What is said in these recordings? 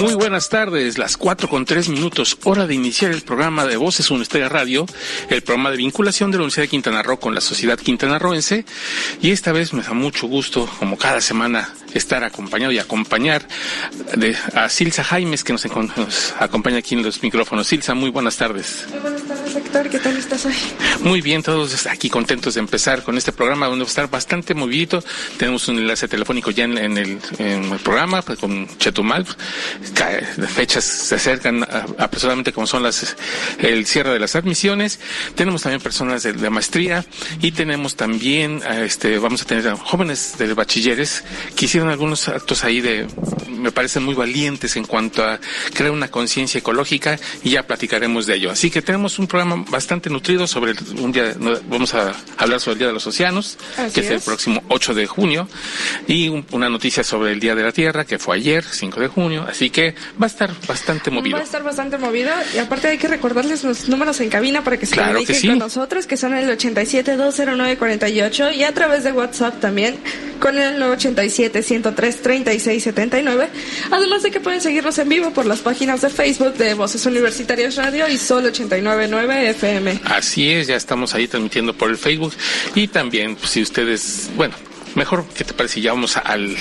Muy buenas tardes, las cuatro con tres minutos, hora de iniciar el programa de Voces Universitaria Radio, el programa de vinculación de la Universidad de Quintana Roo con la sociedad quintanarroense. Y esta vez me da mucho gusto, como cada semana, estar acompañado y acompañar de, a Silsa Jaimes, que nos, nos acompaña aquí en los micrófonos. Silsa, muy buenas tardes. Muy buenas tardes, Héctor. ¿Qué tal estás hoy? Muy bien, todos aquí contentos de empezar con este programa donde va a estar bastante movidito. Tenemos un enlace telefónico ya en, en el, en el programa pues, con Chetumal. Fechas se acercan a- apresuradamente como son las el cierre de las admisiones. Tenemos también personas de, de maestría y tenemos también este vamos a tener a jóvenes de bachilleres que hicieron algunos actos ahí de me parecen muy valientes en cuanto a crear una conciencia ecológica y ya platicaremos de ello. Así que tenemos un programa bastante nutrido sobre el- un día vamos a hablar sobre el Día de los Océanos, Así que es, el próximo 8 de junio y un- una noticia sobre el Día de la Tierra que fue ayer, 5 de junio, así que va a estar bastante movido. Va a estar bastante movido y aparte hay que recordarles los números en cabina para que se Claro que sí. con nosotros, que son el 87-209-48 y a través de WhatsApp también con el 87-103-3679. Además de que pueden seguirnos en vivo por las páginas de Facebook de Voces Universitarias Radio y Sol 899 FM. Así es, ya estamos ahí transmitiendo por el Facebook y también pues, si ustedes, bueno, mejor que te parece ya vamos al,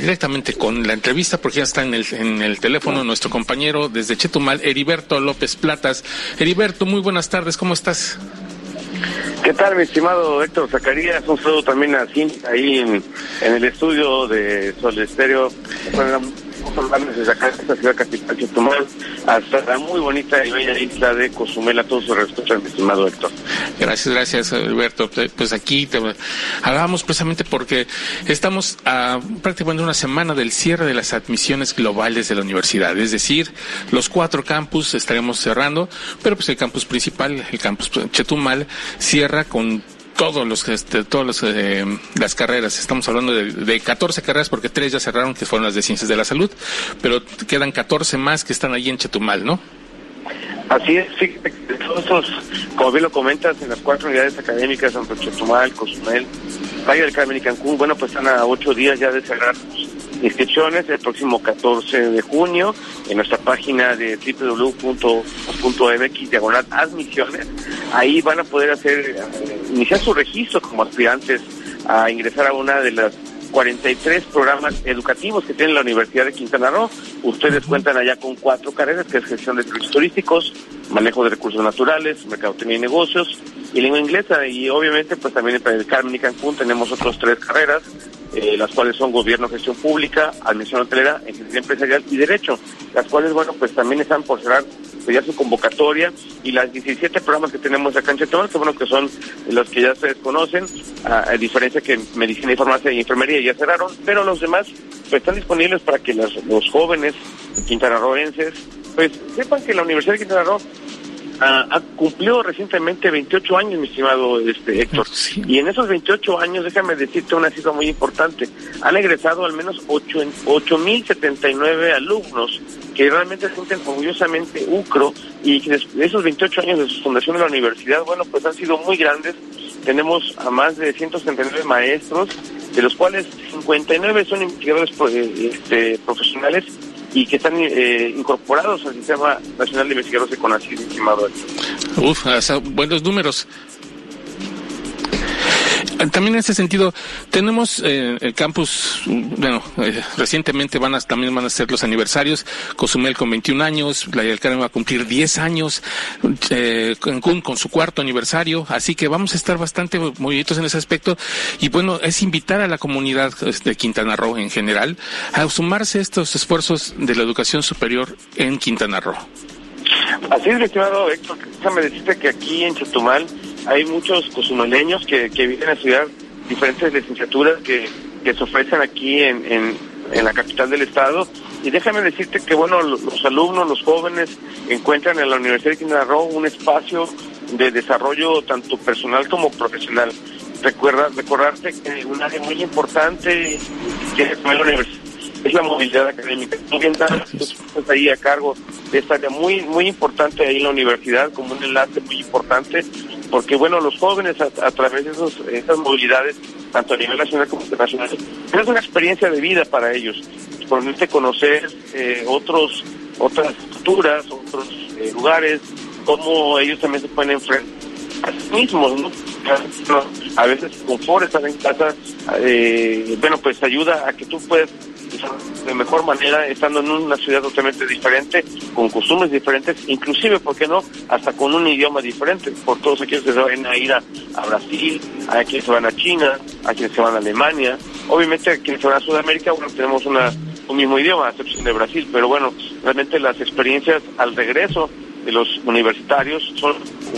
directamente con la entrevista porque ya está en el, en el teléfono nuestro compañero desde Chetumal, Heriberto López Platas. Heriberto, muy buenas tardes, ¿cómo estás? ¿Qué tal, mi estimado Héctor Zacarías? Un saludo también a Cintia ahí en, el estudio de Sol desde acá, esta ciudad capital, Chetumal, hasta la muy bonita y bella isla de Cozumel. A todos sus respetos, mi Héctor. Gracias, gracias, Alberto. Eh, Pues aquí te hablábamos precisamente porque estamos a prácticamente una semana del cierre de las admisiones globales de la universidad. Es decir, los cuatro campus estaremos cerrando, pero pues el campus principal, el campus Chetumal, cierra con todos los este, todas eh, las carreras estamos hablando de, de 14 carreras porque tres ya cerraron que fueron las de ciencias de la salud pero quedan 14 más que están ahí en Chetumal ¿no? Así es, que todos como bien lo comentas, en las cuatro unidades académicas, Santo Chetumal, Cozumel, Valle del Carmen y Cancún, bueno, pues están a ocho días ya de cerrar sus inscripciones el próximo 14 de junio en nuestra página de www.mx diagonal admisiones. Ahí van a poder hacer, eh, iniciar su registro como aspirantes a ingresar a una de las 43 programas educativos que tiene la Universidad de Quintana Roo. Ustedes cuentan allá con cuatro carreras, que es gestión de servicios turísticos, manejo de recursos naturales, mercadotecnia y negocios, y lengua inglesa. Y obviamente, pues también en el Carmen y Cancún tenemos otras tres carreras, eh, las cuales son gobierno, gestión pública, administración hotelera, ingeniería empresarial y derecho, las cuales, bueno, pues también están por cerrar pues, ya su convocatoria y las 17 programas que tenemos acá en Chetumal, que bueno, que son los que ya ustedes conocen, a, a diferencia que medicina y farmacia y enfermería ya cerraron, pero los demás pues están disponibles para que los, los jóvenes quintanarroenses pues sepan que la Universidad de Quintana Roo ah, ha cumplió recientemente 28 años, mi estimado este Héctor. Sí. Y en esos 28 años, déjame decirte una cifra muy importante, han egresado al menos 8 en- 8.079 alumnos que realmente se sienten orgullosamente UCRO y que esos 28 años de su fundación de la universidad, bueno, pues han sido muy grandes. Tenemos a más de 179 maestros, de los cuales 59 son investigadores pro- eh, este, profesionales y que están eh, incorporados al Sistema Nacional de Investigadores de CONACYT, estimado. Uf, buenos números. También en ese sentido, tenemos eh, el campus, bueno, eh, recientemente van a, también van a ser los aniversarios, Cozumel con 21 años, Playa del va a cumplir 10 años, eh, Cancún con su cuarto aniversario, así que vamos a estar bastante moviditos en ese aspecto y bueno, es invitar a la comunidad de Quintana Roo en general a sumarse a estos esfuerzos de la educación superior en Quintana Roo. Así es, estimado Héctor. Déjame decirte que aquí en Chetumal hay muchos cozumeleños que, que vienen a estudiar diferentes licenciaturas que, que se ofrecen aquí en, en, la capital del estado Y déjame decirte que, bueno, los alumnos, los jóvenes, encuentran en la Universidad de Quintana Roo un espacio de desarrollo tanto personal como profesional. Recuerda, recordarte que un área muy importante que la universidad es la movilidad académica. Bien estás ahí a cargo de esta área muy muy importante ahí en la universidad como un enlace muy importante porque bueno los jóvenes a, través de esos, esas movilidades tanto a nivel nacional como internacional es una experiencia de vida para ellos permite conocer eh, otros otras culturas otros eh, lugares cómo ellos también se pueden enfrentar mismos ¿no? a veces confort estar en casa eh, bueno pues ayuda a que tú puedas de mejor manera estando en una ciudad totalmente diferente, con costumbres diferentes, inclusive, ¿por qué no?, hasta con un idioma diferente, por todos aquellos que se van a ir a, Brasil, a quienes se van a China, a quienes se van a Alemania, obviamente a quienes se van a Sudamérica, bueno, tenemos una, un mismo idioma, a excepción de Brasil, pero bueno, realmente las experiencias al regreso los universitarios son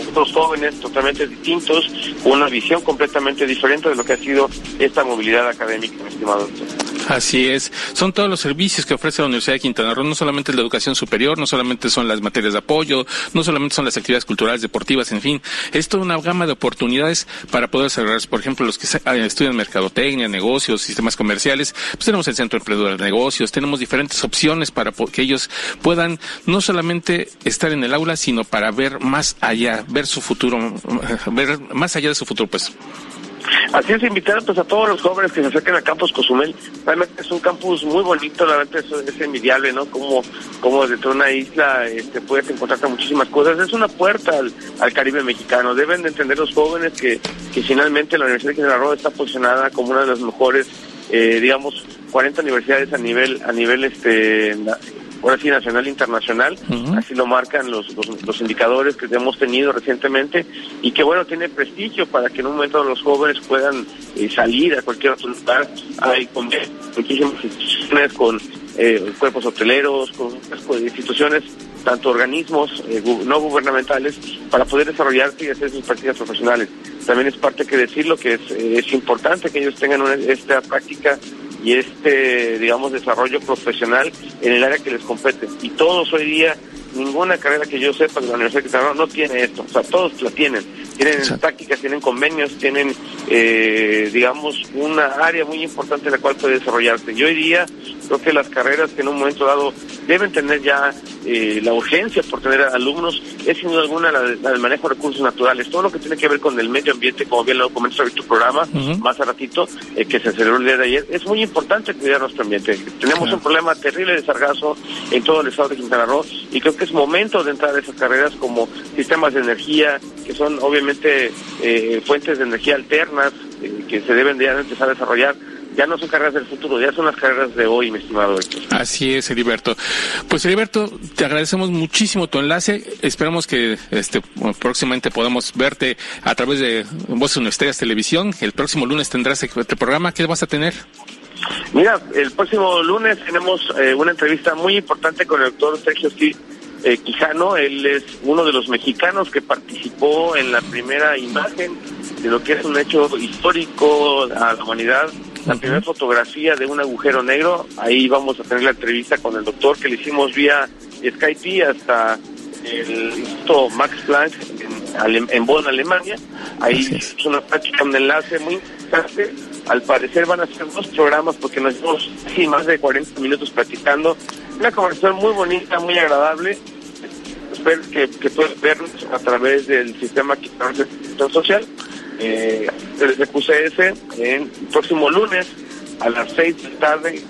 otros jóvenes totalmente distintos, con una visión completamente diferente de lo que ha sido esta movilidad académica, mi estimado doctor. Así es. Son todos los servicios que ofrece la Universidad de Quintana Roo, no solamente la educación superior, no solamente son las materias de apoyo, no solamente son las actividades culturales, deportivas, en fin. Es toda una gama de oportunidades para poder desarrollar, por ejemplo, los que eh, estudian mercadotecnia, negocios, sistemas comerciales, pues tenemos el Centro Emprendedor de Negocios, tenemos diferentes opciones para que ellos puedan no solamente estar en el aula, sino para ver más allá, ver su futuro, ver más allá de su futuro, pues. Así es, invitar pues, a todos los jóvenes que se acerquen a Campus Cozumel. Realmente es un campus muy bonito, la verdad es, envidiable, ¿no? Como, como desde una isla este, puedes encontrarte muchísimas cosas. Es una puerta al, Caribe mexicano. Deben de entender los jóvenes que, que finalmente la Universidad de Quintana está posicionada como una de las mejores, eh, digamos, 40 universidades a nivel, a nivel este, ahora sí nacional e internacional, así lo marcan los, los, indicadores que hemos tenido recientemente y que bueno, tiene prestigio para que en un momento los jóvenes puedan eh, salir a cualquier otro lugar. Hay muchísimas instituciones con eh, cuerpos hoteleros, con, instituciones, tanto organismos eh, no gubernamentales, para poder desarrollarse y hacer sus prácticas profesionales. También es parte que decirlo que es, es importante que ellos tengan esta práctica y este, digamos, desarrollo profesional en el área que les compete. Y todos hoy día, ninguna carrera que yo sepa de la Universidad de Quintana no tiene esto, o sea, todos la tienen. Tienen tácticas, tienen convenios, tienen, eh, digamos, una área muy importante en la cual puede desarrollarse. Y hoy día creo que las carreras que en un momento dado deben tener ya eh, la urgencia por tener alumnos es sin duda alguna la, del manejo de recursos naturales. Todo lo que tiene que ver con el medio ambiente, como bien lo comentas en tu programa, más a ratito, eh, que se celebró el día de ayer, es muy importante cuidar nuestro ambiente. Tenemos un problema terrible de sargazo en todo el estado de Quintana Roo y creo que es momento de entrar a esas carreras como sistemas de energía, que son obviamente eh, fuentes de energía alternas que se deben de empezar a desarrollar ya no son carreras del futuro, ya son las carreras de hoy, mi estimado Héctor. Así es, Heriberto. Pues Heriberto, te agradecemos muchísimo tu enlace. Esperamos que este próximamente podamos verte a través de Voces Universitarias Televisión. El próximo lunes tendrás este programa. ¿Qué vas a tener? Mira, el próximo lunes tenemos eh, una entrevista muy importante con el doctor Sergio eh, Quijano. Él es uno de los mexicanos que participó en la primera imagen de lo que es un hecho histórico a la humanidad la primera fotografía de un agujero negro. Ahí vamos a tener la entrevista con el doctor que le hicimos vía Skype hasta el Instituto Max Planck en, en Bonn, Alemania. Ahí es. una práctica, un enlace muy interesante. Al parecer van a ser dos programas porque nos llevamos más de 40 minutos platicando. Una conversación muy bonita, muy agradable. Espero que, que puedas vernos a través del sistema social eh, el QCS en el próximo lunes a las 6 de la tarde,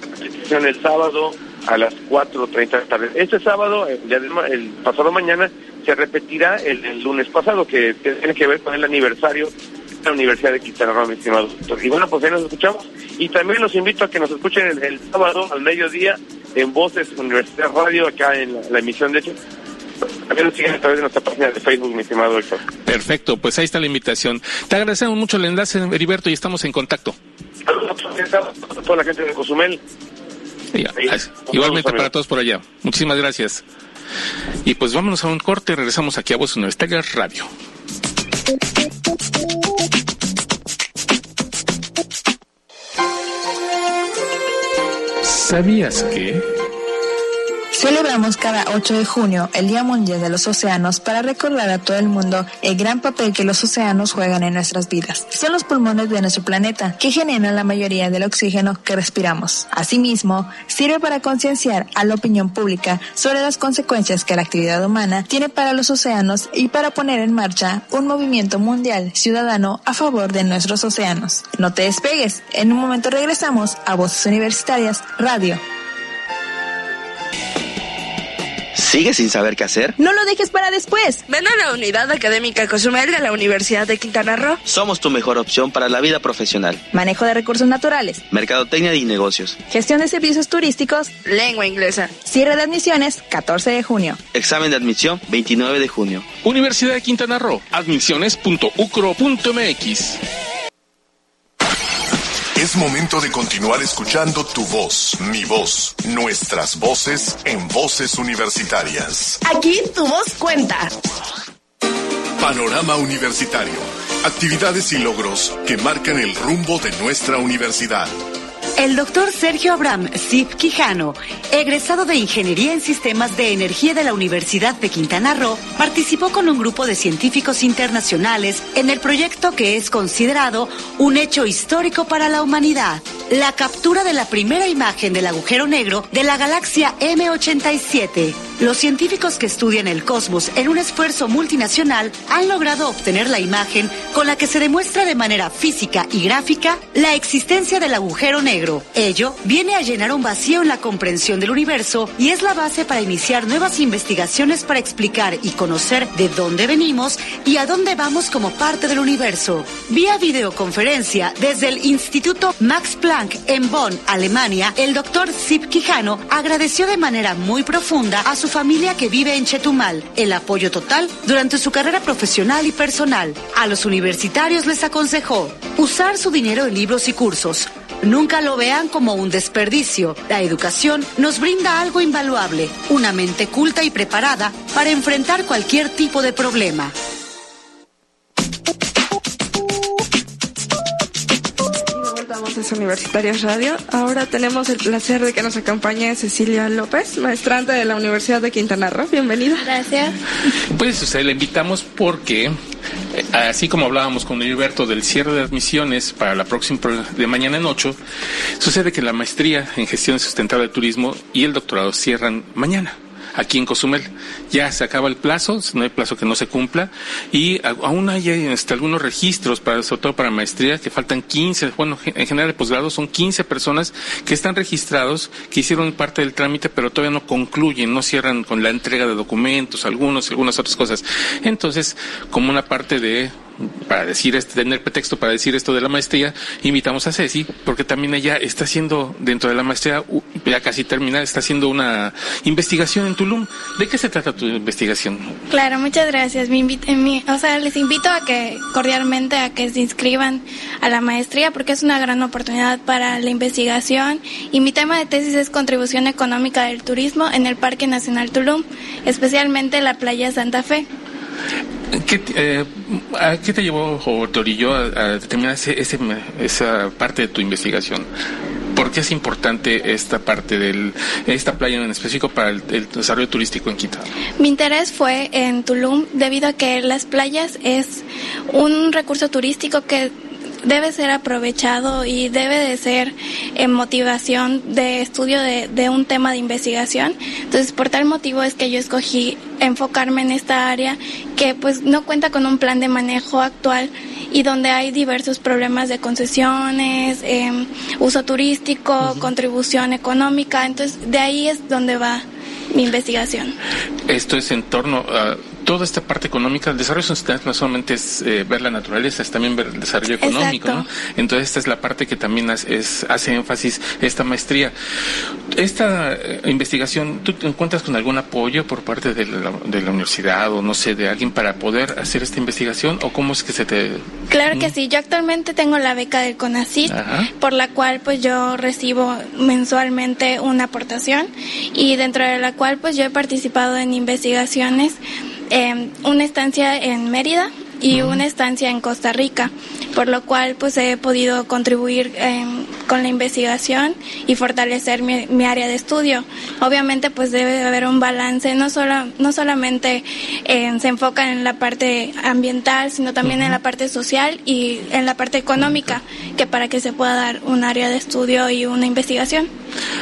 el sábado a las 4.30 de la tarde. Este sábado, el, pasado mañana, se repetirá el, lunes pasado, que, tiene que ver con el aniversario de la Universidad de Quintana mi estimado doctor. Y bueno, pues ahí nos escuchamos. Y también los invito a que nos escuchen el, sábado al mediodía en Voces Universidad Radio, acá en la, emisión de hecho también nos siguen a través de nuestra página de Facebook, mi estimado Héctor. Perfecto, pues ahí está la invitación. Te agradecemos mucho el enlace, Heriberto, y estamos en contacto. Saludos a toda la gente de Cozumel. igualmente para todos por allá. Muchísimas gracias. Y pues vámonos a un corte, regresamos aquí a Voz Universitaria Radio. ¿Sabías que... Celebramos cada 8 de junio el Día Mundial de los Océanos para recordar a todo el mundo el gran papel que los océanos juegan en nuestras vidas. Son los pulmones de nuestro planeta que generan la mayoría del oxígeno que respiramos. Asimismo, sirve para concienciar a la opinión pública sobre las consecuencias que la actividad humana tiene para los océanos y para poner en marcha un movimiento mundial ciudadano a favor de nuestros océanos. No te despegues, en un momento regresamos a Voces Universitarias Radio. ¿Sigues sin saber qué hacer? No lo dejes para después. Ven a la unidad académica Cozumel de la Universidad de Quintana Roo. Somos tu mejor opción para la vida profesional. Manejo de recursos naturales. Mercadotecnia y negocios. Gestión de servicios turísticos. Lengua inglesa. Cierre de admisiones 14 de junio. Examen de admisión 29 de junio. Universidad de Quintana Roo. Admisiones.ucro.mx. Es momento de continuar escuchando tu voz, mi voz, nuestras voces en voces universitarias. Aquí tu voz cuenta. Panorama Universitario. Actividades y logros que marcan el rumbo de nuestra universidad. El doctor Sergio Abraham Zip Quijano, egresado de Ingeniería en Sistemas de Energía de la Universidad de Quintana Roo, participó con un grupo de científicos internacionales en el proyecto que es considerado un hecho histórico para la humanidad, la captura de la primera imagen del agujero negro de la galaxia M87. Los científicos que estudian el cosmos en un esfuerzo multinacional han logrado obtener la imagen con la que se demuestra de manera física y gráfica la existencia del agujero negro. Ello viene a llenar un vacío en la comprensión del universo y es la base para iniciar nuevas investigaciones para explicar y conocer de dónde venimos y a dónde vamos como parte del universo. Vía videoconferencia desde el Instituto Max Planck en Bonn, Alemania, el doctor Zip Quijano agradeció de manera muy profunda a su familia que vive en Chetumal el apoyo total durante su carrera profesional y personal. A los universitarios les aconsejó usar su dinero en libros y cursos. Nunca lo vean como un desperdicio. La educación nos brinda algo invaluable, una mente culta y preparada para enfrentar cualquier tipo de problema. Voces Universitarias Radio. Ahora tenemos el placer de que nos acompañe Cecilia López, maestrante de la Universidad de Quintana Roo. Bienvenida. Gracias. Pues usted le invitamos porque, eh, así como hablábamos con Heriberto del cierre de admisiones para la próxima de mañana en 8, sucede que la maestría en gestión sustentable de turismo y el doctorado cierran mañana. Aquí en Cozumel ya se acaba el plazo, no hay plazo que no se cumpla y aún hay este, algunos registros para sobre todo para maestría que faltan 15, bueno, en general de posgrado son 15 personas que están registrados, que hicieron parte del trámite, pero todavía no concluyen, no cierran con la entrega de documentos, algunos algunas otras cosas. Entonces, como una parte de para decir este, tener pretexto para decir esto de la maestría, invitamos a Ceci, porque también ella está haciendo, dentro de la maestría, ya casi terminada, está haciendo una investigación en Tulum. ¿De qué se trata tu investigación? Claro, muchas gracias. Me invit- eh, mi- o sea, les invito a que cordialmente a que se inscriban a la maestría porque es una gran oportunidad para la investigación y mi tema de tesis es contribución económica del turismo en el Parque Nacional Tulum, especialmente la playa Santa Fe. ¿Qué, eh, ¿A qué te llevó o te orilló a, a determinar ese, ese- esa parte de tu investigación? ¿Por qué es importante esta parte de esta playa en específico para el, el desarrollo turístico en Quintana? Mi interés fue en Tulum debido a que las playas es un recurso turístico que debe ser aprovechado y debe de ser en motivación de estudio de, de un tema de investigación. Entonces, por tal motivo es que yo escogí enfocarme en esta área que pues no cuenta con un plan de manejo actual y donde hay diversos problemas de concesiones, em, uso turístico, contribución económica. Entonces, de ahí es donde va mi investigación. Esto es en torno a toda esta parte económica. El desarrollo sustentable no solamente es eh, ver la naturaleza, es también ver el desarrollo económico. ¿no? Entonces, esta es la parte que también hace, es- hace énfasis esta maestría. Esta eh, investigación, ¿tú te encuentras con algún apoyo por parte de la, de la universidad o no sé, de alguien para poder hacer esta investigación? ¿O cómo es que se te.? Claro que sí, yo actualmente tengo la beca del CONACYT, Ajá. por la cual pues yo recibo mensualmente una aportación y dentro de la cual pues yo he participado en investigaciones, eh, una estancia en Mérida y una estancia en Costa Rica, por lo cual pues he podido contribuir eh, con la investigación y fortalecer mi, mi, área de estudio. Obviamente pues debe haber un balance, no, solo, no solamente eh, se enfoca en la parte ambiental, sino también en la parte social y en la parte económica, que para que se pueda dar un área de estudio y una investigación.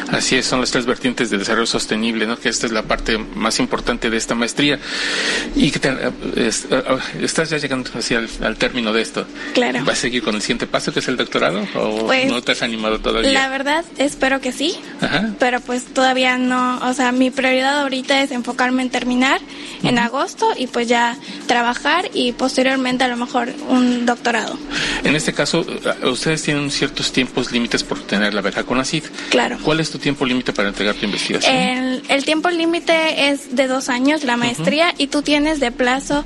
Así es, son las tres vertientes del desarrollo sostenible, ¿no? que esta es la parte más importante de esta maestría. Y que te, eh, eh, estás ya llegando hacia el, al término de esto. Claro. ¿Vas a seguir con el siguiente paso, que es el doctorado? ¿O Pues, no te has animado todavía? La verdad, espero que sí, Ajá. pero pues todavía no, o sea, mi prioridad ahorita es enfocarme en terminar en agosto y pues ya trabajar y posteriormente a lo mejor un doctorado. En este caso, eh, ustedes tienen ciertos tiempos límites por tener la beca con ACID. Claro. ¿Cuál es tu tiempo límite para entregar tu investigación? El, el tiempo límite es de dos años la maestría y tú tienes de plazo,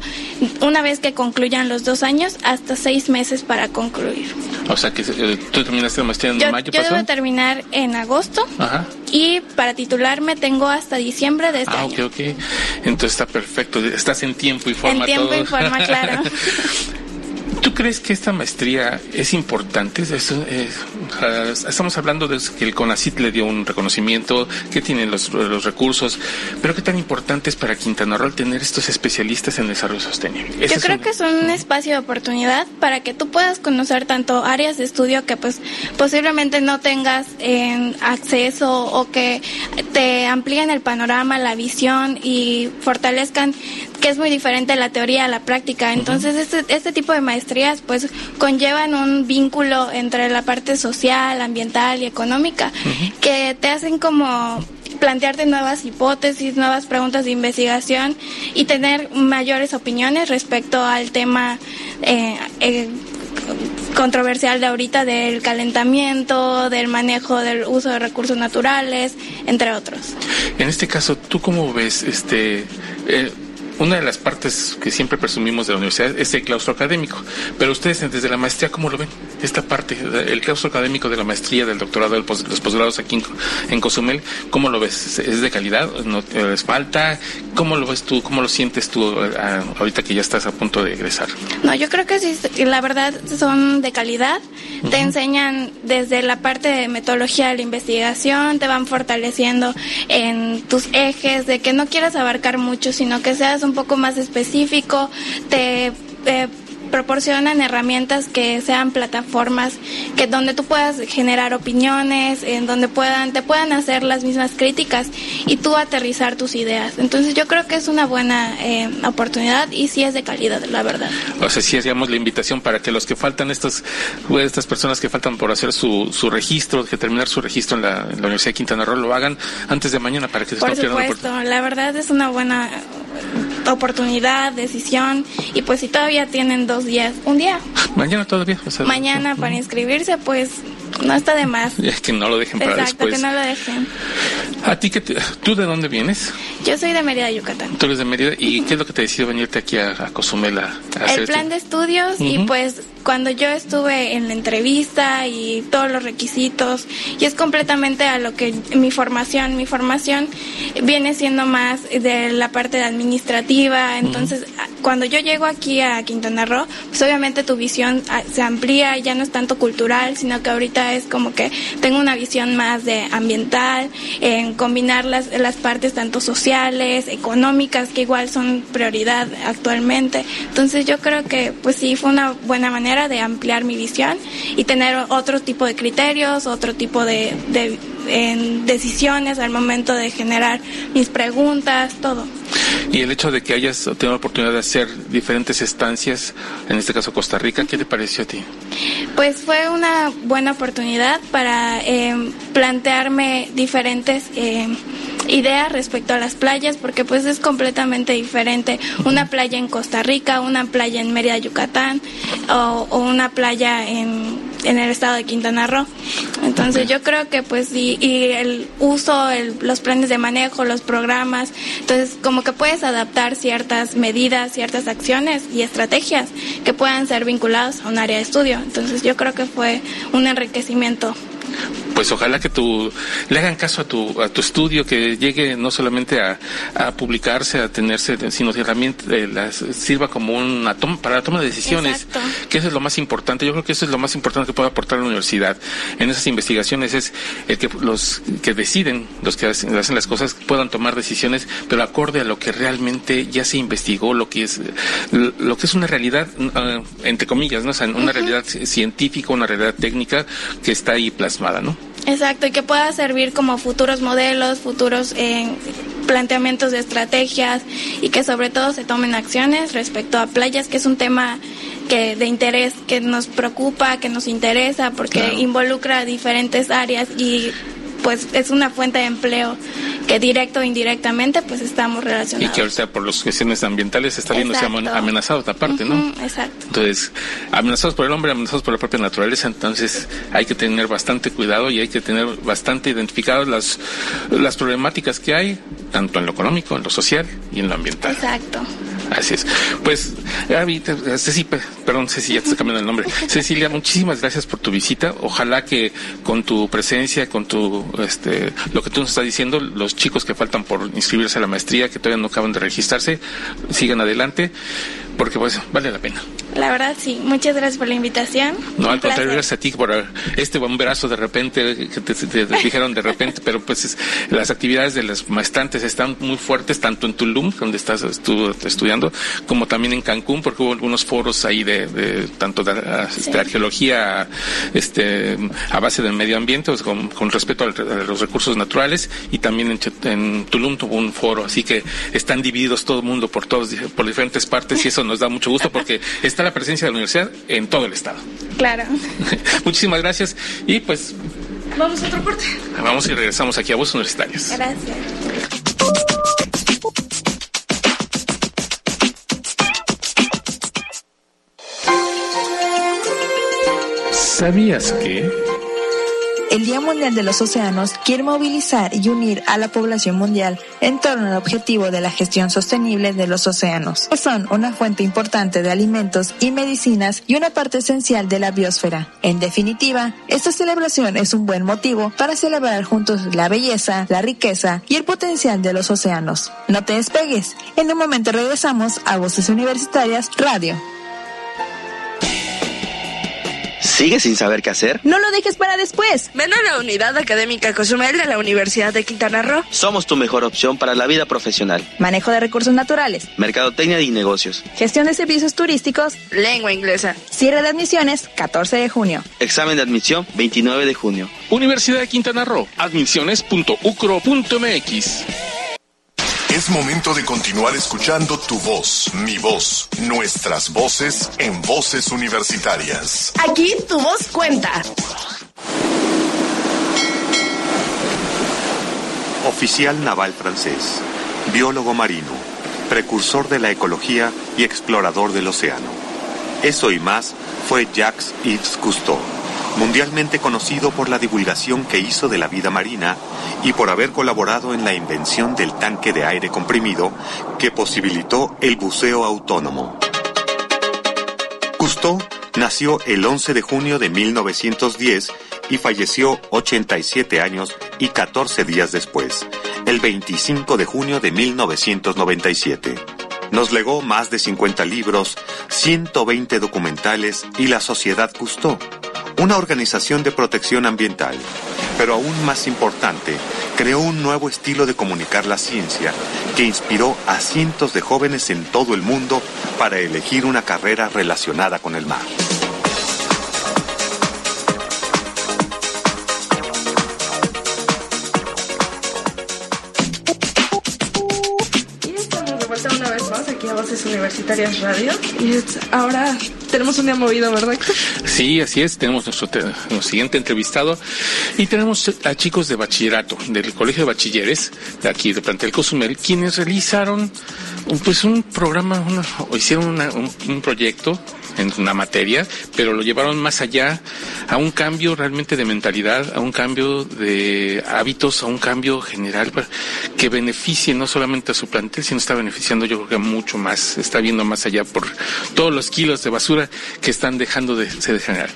una vez que concluyan los dos años, hasta seis meses para concluir. O sea, que eh, tú terminaste la maestría en Yo, mayo yo pasado. debo terminar en agosto Ajá. Y para titularme tengo hasta diciembre de este Ah, año. ok, ok. Entonces está perfecto. Estás en tiempo y forma En tiempo todo. y forma, claro. ¿Tú crees que esta maestría es importante? Eh, estamos hablando de que el CONACIT le dio un reconocimiento, que tienen los, los recursos, pero qué tan importante es para Quintana Roo tener estos especialistas en desarrollo sostenible. Yo es creo un- que es un espacio de oportunidad para que tú puedas conocer tanto áreas de estudio que pues posiblemente no tengas en acceso o que te amplíen el panorama, la visión y fortalezcan que es muy diferente la teoría a la práctica. Entonces este, este tipo de maestrías pues conllevan un vínculo entre la parte social, ambiental y económica que te hacen como plantearte nuevas hipótesis, nuevas preguntas de investigación y tener mayores opiniones respecto al tema eh, eh, controversial de ahorita del calentamiento, del manejo del uso de recursos naturales, entre otros. En este caso, ¿tú cómo ves este... eh, una de las partes que siempre presumimos de la universidad es el claustro académico, pero ustedes desde la maestría, ¿cómo lo ven? Esta parte, el claustro académico de la maestría, del doctorado, del pos- los posgrados aquí en, en Cozumel, ¿cómo lo ves? ¿Es de calidad? ¿No te les falta? ¿Cómo lo ves tú? ¿Cómo lo sientes tú eh, ah, ahorita que ya estás a punto de egresar? No, yo creo que sí, la verdad son de calidad. Te enseñan desde la parte de metodología de la investigación, te van fortaleciendo en tus ejes, de que no quieras abarcar mucho, sino que seas un poco más específico, te eh, proporcionan herramientas que sean plataformas que donde tú puedas generar opiniones, en donde puedan te puedan hacer las mismas críticas y tú aterrizar tus ideas. Entonces yo creo que es una buena eh, oportunidad y sí es de calidad, la verdad. O sea, sí hacíamos la invitación para que los que faltan, estos, estas personas que faltan por hacer su, su registro, que terminar su registro en la, en la Universidad de Quintana Roo, lo hagan antes de mañana para que se Por pierdan la supuesto, la verdad es una buena oportunidad, decisión y pues si todavía tienen dos días, un día. Mañana todavía. O sea, mañana para inscribirse, pues no está de más. Es que no lo dejen para Exacto, después. que no lo dejen. ¿A ti que tú de dónde vienes? Yo soy de Mérida, Yucatán. Tú eres de Mérida. ¿Y qué es lo que te decidió venirte aquí a, a Cozumel a, a hacer El plan esto? de estudios y Ujú. pues cuando yo estuve en la entrevista y todos los requisitos y es completamente a lo que mi formación, mi formación viene siendo más de la parte administrativa, entonces a- cuando yo llego aquí a Quintana Roo, pues obviamente tu visión ah, se amplía, ya no es tanto cultural, sino que ahorita es como que tengo una visión más de ambiental, en combinar las, las partes tanto sociales, económicas, que igual son prioridad actualmente. Entonces yo creo que pues sí fue una buena manera de ampliar mi visión y tener otro tipo de criterios, otro tipo de, de en decisiones al momento de generar mis preguntas, todo. Y el hecho de que hayas tenido la oportunidad de hacer diferentes estancias, en este caso Costa Rica, ¿qué te pareció a ti? Pues fue una buena oportunidad para eh, plantearme diferentes eh, ideas respecto a las playas, porque pues es completamente diferente una playa en Costa Rica, una playa en Mérida, Yucatán, o, o una playa en, en el estado de Quintana Roo. Entonces yo creo que pues y, y el uso, el- los planes de manejo, los programas, entonces como que puedes adaptar ciertas medidas, ciertas acciones y estrategias que puedan ser vinculados a un área de estudio. Entonces yo creo que fue un enriquecimiento. Pues ojalá que tu, le hagan caso a tu, a tu estudio, que llegue no solamente a, a publicarse, a tenerse, sino que también eh, las, sirva como una toma, para la toma de decisiones, Exacto. que eso es lo más importante. Yo creo que eso es lo más importante que puede aportar la universidad en esas investigaciones, es el que los que deciden, los que hacen, hacen las cosas, puedan tomar decisiones, pero acorde a lo que realmente ya se investigó, lo que es, lo que es una realidad, eh, entre comillas, ¿no? O sea, una realidad científica, una realidad técnica que está ahí plasmada, ¿no? Exacto, y que pueda servir como futuros modelos, futuros eh, planteamientos de estrategias y que sobre todo se tomen acciones respecto a playas, que es un tema que de interés que nos preocupa, que nos interesa, porque Claro. involucra diferentes áreas y pues es una fuente de empleo que directo o indirectamente pues estamos Y relacionados. que ahorita por las cuestiones ambientales se está viendo Exacto. amenazados aparte, ¿no? Exacto. Entonces, amenazados por el hombre, amenazados por la propia naturaleza, entonces hay que tener bastante cuidado y hay que tener bastante identificadas las, las problemáticas que hay, tanto en lo económico, en lo social y en lo ambiental. Exacto. Así es. Pues, Gaby, Ceci, pe- perdón, Ceci, ya te estoy cambiando el nombre. Cecilia, muchísimas gracias por tu visita. Ojalá que con tu presencia, con tu, este, lo que tú nos estás diciendo, los chicos que faltan por inscribirse a la maestría, que todavía no acaban de registrarse, sigan adelante, porque pues vale la pena. La verdad sí, muchas gracias por la invitación. No, al contrario, gracias a ti por este bomberazo de repente, que te, te- te dijeron de repente, pero pues es- las actividades de los maestrantes están muy fuertes, tanto en Tulum, donde estás estu- estudiando, como también en Cancún, porque hubo algunos foros ahí de, de tanto de, este, Sí. arqueología este, a base del medio ambiente, pues, con, con respeto al- a los recursos naturales, y también en, en Tulum tuvo un foro, así que están divididos todo el mundo por todos, por diferentes partes, y eso nos da mucho gusto porque está la presencia de la universidad en todo el estado. Claro. Muchísimas gracias y pues Vamos a otro corte. vamos y regresamos aquí a Voz Universitarias. Gracias. ¿Sabías que? El Día Mundial de los Océanos quiere movilizar y unir a la población mundial en torno al objetivo de la gestión sostenible de los océanos, que son una fuente importante de alimentos y medicinas y una parte esencial de la biosfera. En definitiva, esta celebración es un buen motivo para celebrar juntos la belleza, la riqueza y el potencial de los océanos. No te despegues, en un momento regresamos a Voces Universitarias Radio. ¿Sigues sin saber qué hacer? No lo dejes para después. Ven a la Unidad Académica Cozumel de la Universidad de Quintana Roo. Somos tu mejor opción para la vida profesional. Manejo de recursos naturales, Mercadotecnia y negocios. gestión de servicios turísticos, Lengua inglesa. Cierre de admisiones, 14 de junio. Examen de admisión 29 de junio. Universidad de Quintana Roo, admisiones.ucro.mx. Es momento de continuar escuchando tu voz, mi voz, nuestras voces en voces universitarias. Aquí tu voz cuenta. Oficial naval francés, biólogo marino, precursor de la ecología y explorador del océano. Eso y más fue Jacques Yves Cousteau, mundialmente conocido por la divulgación que hizo de la vida marina y por haber colaborado en la invención del tanque de aire comprimido que posibilitó el buceo autónomo. Cousteau nació el 11 de junio de 1910 y falleció 87 años y 14 días después, el 25 de junio de 1997. Nos legó más de 50 libros, 120 documentales y la Sociedad Cousteau, una organización de protección ambiental. Pero aún más importante, creó un nuevo estilo de comunicar la ciencia que inspiró a cientos de jóvenes en todo el mundo para elegir una carrera relacionada con el mar. Universitarias Radio. Y ahora tenemos un día movido, ¿verdad? Sí, así es. Tenemos nuestro, te- nuestro siguiente entrevistado y tenemos a chicos de bachillerato del Colegio de Bachilleres de aquí de Plantel Cozumel, quienes realizaron pues un programa, una- o hicieron una- un, un proyecto en una materia, pero lo llevaron más allá a un cambio realmente de mentalidad, a un cambio de hábitos, a un cambio general que beneficie no solamente a su plantel, sino está beneficiando yo creo que mucho más está viendo más allá por todos los kilos de basura que están dejando de, se generar.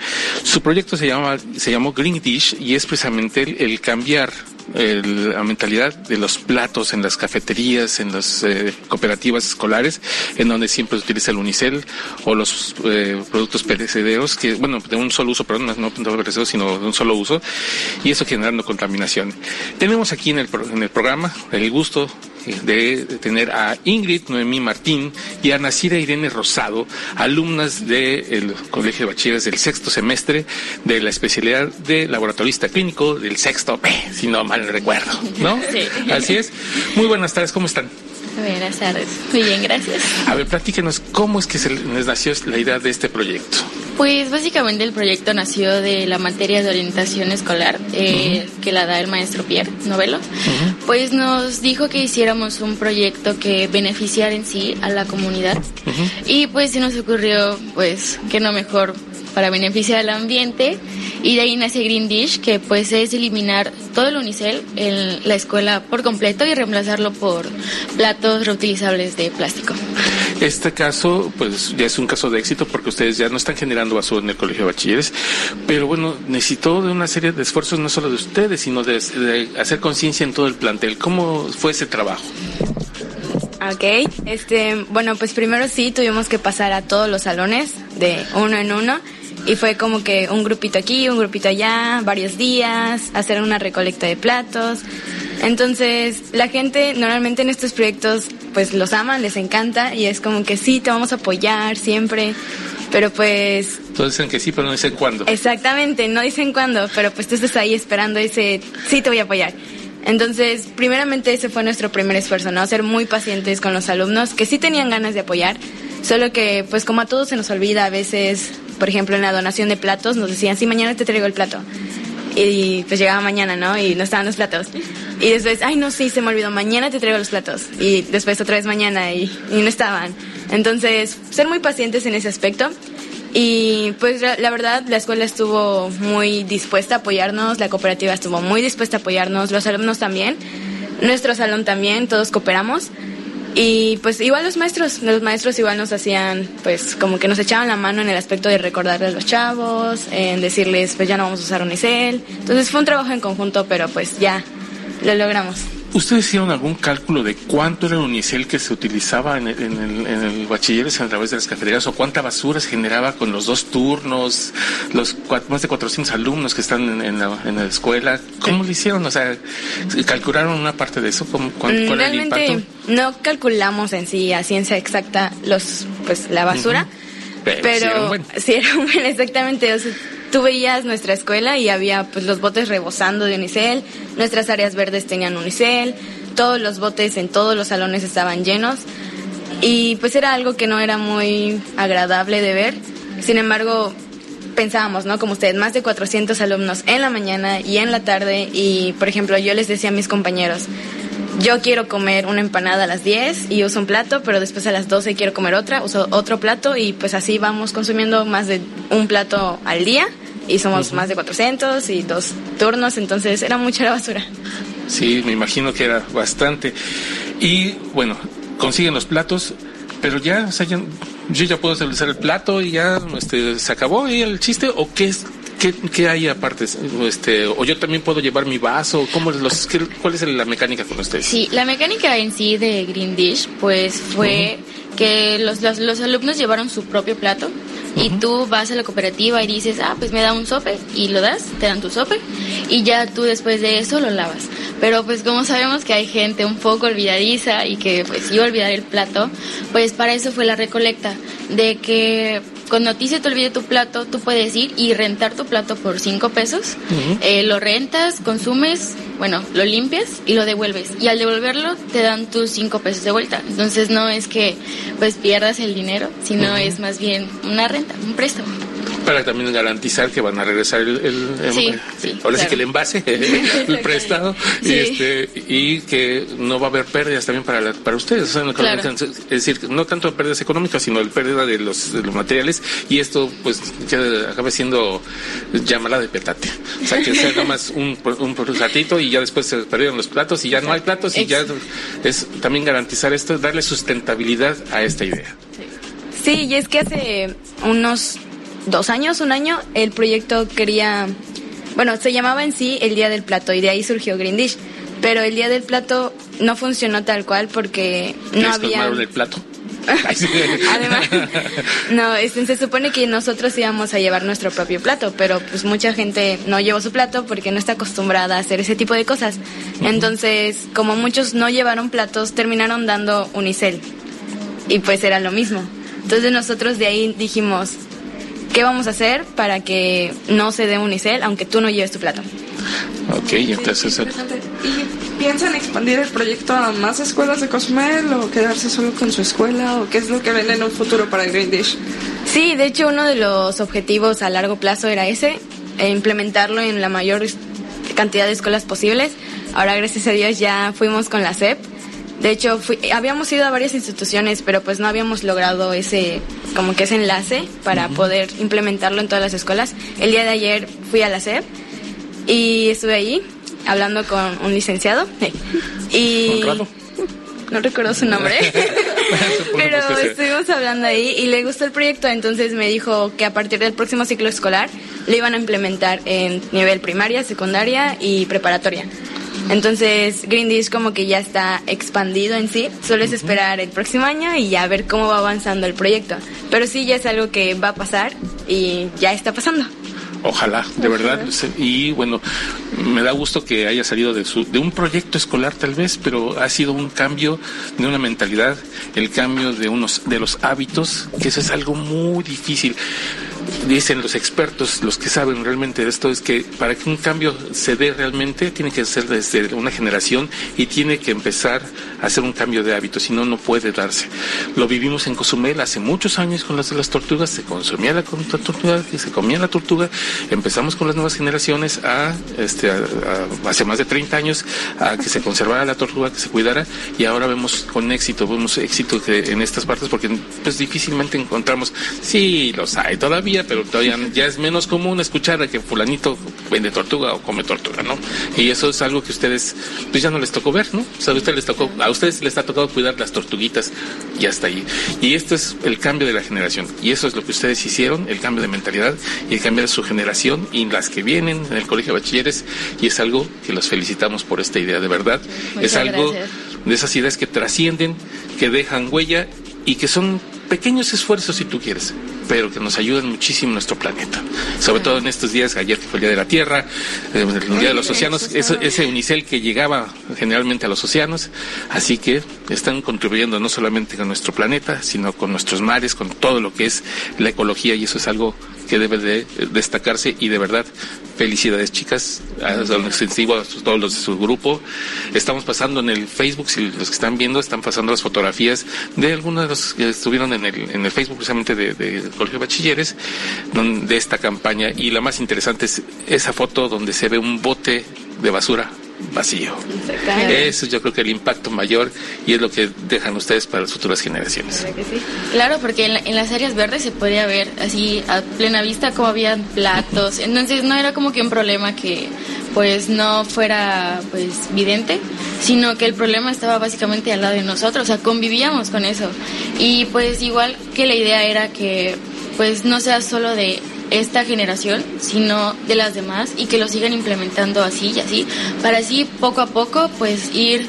Su proyecto se llama se llamó Green Dish y es precisamente el, el cambiar el, la mentalidad de los platos en las cafeterías, en las eh, cooperativas escolares, en donde siempre se utiliza el unicel o los eh, productos perecederos, que, bueno, de un solo uso, perdón, no, no perecederos, sino de un solo uso, y eso generando contaminación. Tenemos aquí en el, en el programa el gusto de tener a Ingrid Noemí Martín y a Nacira Irene Rosado, alumnas del Colegio de Bachilleres del sexto semestre de la especialidad de laboratorista clínico del sexto B, si no mal recuerdo, ¿no? Sí. Así es. Muy buenas tardes, ¿cómo están? Buenas tardes. Muy bien, gracias. A ver, platíquenos cómo es que se les nació la idea de este proyecto. Pues básicamente el proyecto nació de la materia de orientación escolar eh, que la da el maestro Pierre Novelo. Pues nos dijo que hiciéramos un proyecto que beneficiara en sí a la comunidad y pues se nos ocurrió pues que no mejor para beneficiar al ambiente y de ahí nace Green Dish que pues es eliminar todo el unicel en la escuela por completo y reemplazarlo por platos reutilizables de plástico. Este caso, pues ya es un caso de éxito porque ustedes ya no están generando basura en el colegio de bachilleres, pero bueno, necesitó de una serie de esfuerzos no solo de ustedes, sino de, de hacer conciencia en todo el plantel. ¿Cómo fue ese trabajo? Ok, este, bueno, pues primero sí tuvimos que pasar a todos los salones de uno en uno y fue como que un grupito aquí, un grupito allá, varios días, hacer una recolecta de platos. Entonces, la gente normalmente en estos proyectos pues los ama, les encanta y es como que sí, te vamos a apoyar siempre, pero pues... Todos dicen que sí, pero no dicen cuándo. Exactamente, no dicen cuándo, pero pues tú estás ahí esperando ese sí te voy a apoyar. Entonces, primeramente ese fue nuestro primer esfuerzo, ¿no? Ser muy pacientes con los alumnos que sí tenían ganas de apoyar, solo que pues como a todos se nos olvida a veces, por ejemplo en la donación de platos nos decían, sí, mañana te traigo el plato. Y pues llegaba mañana, ¿no? Y no estaban los platos. Y después, ay, no, sí, se me olvidó, mañana te traigo los platos. Y después otra vez mañana y, y no estaban. Entonces, ser muy pacientes en ese aspecto. Y pues la, verdad, la escuela estuvo muy dispuesta a apoyarnos, la cooperativa estuvo muy dispuesta a apoyarnos, los alumnos también, nuestro salón también, todos cooperamos. Y pues igual los maestros, los maestros igual nos hacían, pues como que nos echaban la mano en el aspecto de recordarles a los chavos, en decirles, pues ya no vamos a usar unicel. Entonces fue un trabajo en conjunto, pero pues ya lo logramos. ¿Ustedes hicieron algún cálculo de cuánto era el unicel que se utilizaba en el, en el, en el bachilleres a través de las cafeterías o cuánta basura se generaba con los dos turnos, los cua- más de 400 alumnos que están en, en la, en la escuela? ¿Cómo lo hicieron? O sea, ¿calcularon una parte de eso? ¿Cómo, cuán- Mm, ¿Cuál era el Realmente impacto? no calculamos en sí a ciencia exacta los, pues la basura. Pero, Pero sí era un buen. sí era un buen, exactamente. O sea, tú veías nuestra escuela y había pues los botes rebosando de unicel, nuestras áreas verdes tenían unicel, todos los botes en todos los salones estaban llenos y pues era algo que no era muy agradable de ver. Sin embargo, pensábamos, ¿no? Como ustedes, más de 400 alumnos en la mañana y en la tarde y, por ejemplo, yo les decía a mis compañeros, yo quiero comer una empanada a las 10 y uso un plato, pero después a las 12 quiero comer otra, uso otro plato y pues así vamos consumiendo más de un plato al día y somos más de 400 y dos turnos, entonces era mucha la basura. Sí, me imagino que era bastante. Y bueno, consiguen los platos, pero ya, o sea, ya- yo ya puedo utilizar el plato y ya este, se acabó ahí el chiste, o qué es. ¿Qué, qué hay aparte? Este, ¿O yo también puedo llevar mi vaso? ¿Cómo los, qué- ¿Cuál es la mecánica con ustedes? Sí, la mecánica en sí de Green Dish, pues fue que los, los, los alumnos llevaron su propio plato y tú vas a la cooperativa y dices, ah, pues me da un sope y lo das, te dan tu sope y ya tú después de eso lo lavas. Pero pues como sabemos que hay gente un poco olvidadiza y que pues iba a olvidar el plato, pues para eso fue la recolecta, de que cuando a ti se te olvide tu plato, tú puedes ir y rentar tu plato por cinco pesos, eh, lo rentas, consumes, bueno, lo limpias y lo devuelves. Y al devolverlo te dan tus cinco pesos de vuelta. Entonces no es que pues pierdas el dinero, sino es más bien una renta, un préstamo. Para también garantizar que van a regresar el, el, Sí, el- sí, ahora sí que el envase, el prestado, y, este, y que no va a haber pérdidas también para, la- para ustedes. O sea, no- Claro. Es decir, no tanto pérdidas económicas, sino el pérdida de los, de los materiales, y esto pues que acabe siendo llamada de petate. O sea, que sea nada más un, un ratito y ya después se perdieron los platos y ya no hay platos y ya es también garantizar esto, darle sustentabilidad a esta idea. Sí, y es que hace unos dos años, un año, el proyecto quería, bueno, se llamaba en sí el Día del Plato y de ahí surgió Green Dish. Pero el Día del Plato no funcionó tal cual porque no había... el plato. Además, no, este, se supone que nosotros íbamos a llevar nuestro propio plato, pero pues mucha gente no llevó su plato porque no está acostumbrada a hacer ese tipo de cosas. Entonces, como muchos no llevaron platos, terminaron dando unicel. Y pues era lo mismo. Entonces nosotros de ahí dijimos, ¿qué vamos a hacer para que no se dé unicel aunque tú no lleves tu plato? Ok, entonces... ¿Y piensan expandir el proyecto a más escuelas de Cozumel o quedarse solo con su escuela o qué es lo que ven en un futuro para Green Dish? Sí, de hecho uno de los objetivos a largo plazo era ese, e implementarlo en la mayor cantidad de escuelas posibles. Ahora gracias a Dios ya fuimos con la SEP. De hecho, fui- habíamos ido a varias instituciones, pero pues no habíamos logrado ese, como que ese enlace para poder implementarlo en todas las escuelas. El día de ayer fui a la SEP y estuve ahí hablando con un licenciado y no recuerdo su nombre. Pero estuvimos hablando ahí y le gustó el proyecto, entonces me dijo que a partir del próximo ciclo escolar lo iban a implementar en nivel primaria, secundaria y preparatoria. Entonces Green Dish como que ya está expandido en sí, solo es esperar el próximo año y ya ver cómo va avanzando el proyecto. Pero sí ya es algo que va a pasar y ya está pasando. Ojalá, de verdad. Y bueno, me da gusto que haya salido de, su, de un proyecto escolar tal vez, pero ha sido un cambio de una mentalidad, el cambio de unos de los hábitos, que eso es algo muy difícil. Dicen los expertos, los que saben realmente de esto, es que para que un cambio se dé realmente, tiene que ser desde una generación y tiene que empezar a hacer un cambio de hábitos, si no, no puede darse. Lo vivimos en Cozumel hace muchos años con las de las tortugas, se consumía la, tortuga, se comía la tortuga, empezamos con las nuevas generaciones a, este, hace más de 30 años, a que se conservara la tortuga, que se cuidara, y ahora vemos con éxito, vemos éxito en estas partes, porque pues difícilmente encontramos, sí, los hay todavía, pero todavía ya es menos común escuchar que fulanito vende tortuga o come tortuga, ¿no? Y eso es algo que ustedes, pues ya no les tocó ver, ¿no? O sea, a ustedes les tocó, a ustedes les ha tocado cuidar las tortuguitas y hasta ahí. Y esto es el cambio de la generación. Y eso es lo que ustedes hicieron, el cambio de mentalidad y el cambio de su generación y las que vienen en el colegio de bachilleres. Y es algo que los felicitamos por esta idea, de verdad. Muchas es algo gracias. de esas ideas que trascienden, que dejan huella y que son pequeños esfuerzos si tú quieres, pero que nos ayudan muchísimo en nuestro planeta. Sobre todo en estos días, ayer que fue el Día de la Tierra, eh, el Día de los Océanos, eso- ese unicel que llegaba generalmente a los océanos, así que están contribuyendo no solamente con nuestro planeta, sino con nuestros mares, con todo lo que es la ecología y eso es algo que debe de eh, destacarse. Y de verdad felicidades chicas a extensivo a todos los de su grupo. Estamos pasando en el Facebook si los que están viendo están pasando las fotografías de algunos de los que estuvieron en el, en el Facebook precisamente de, de Colegio de Bachilleres de esta campaña y la más interesante es esa foto donde se ve un bote de basura vacío eso yo creo que el impacto mayor y es lo que dejan ustedes para las futuras generaciones Claro, porque en, la- en las áreas verdes se podía ver así a plena vista cómo habían platos. Entonces no era como que un problema que pues no fuera pues vidente, sino que el problema estaba básicamente al lado de nosotros, o sea, convivíamos con eso. Y pues igual que la idea era que pues no sea solo de esta generación, sino de las demás y que lo sigan implementando así y así, para así poco a poco pues ir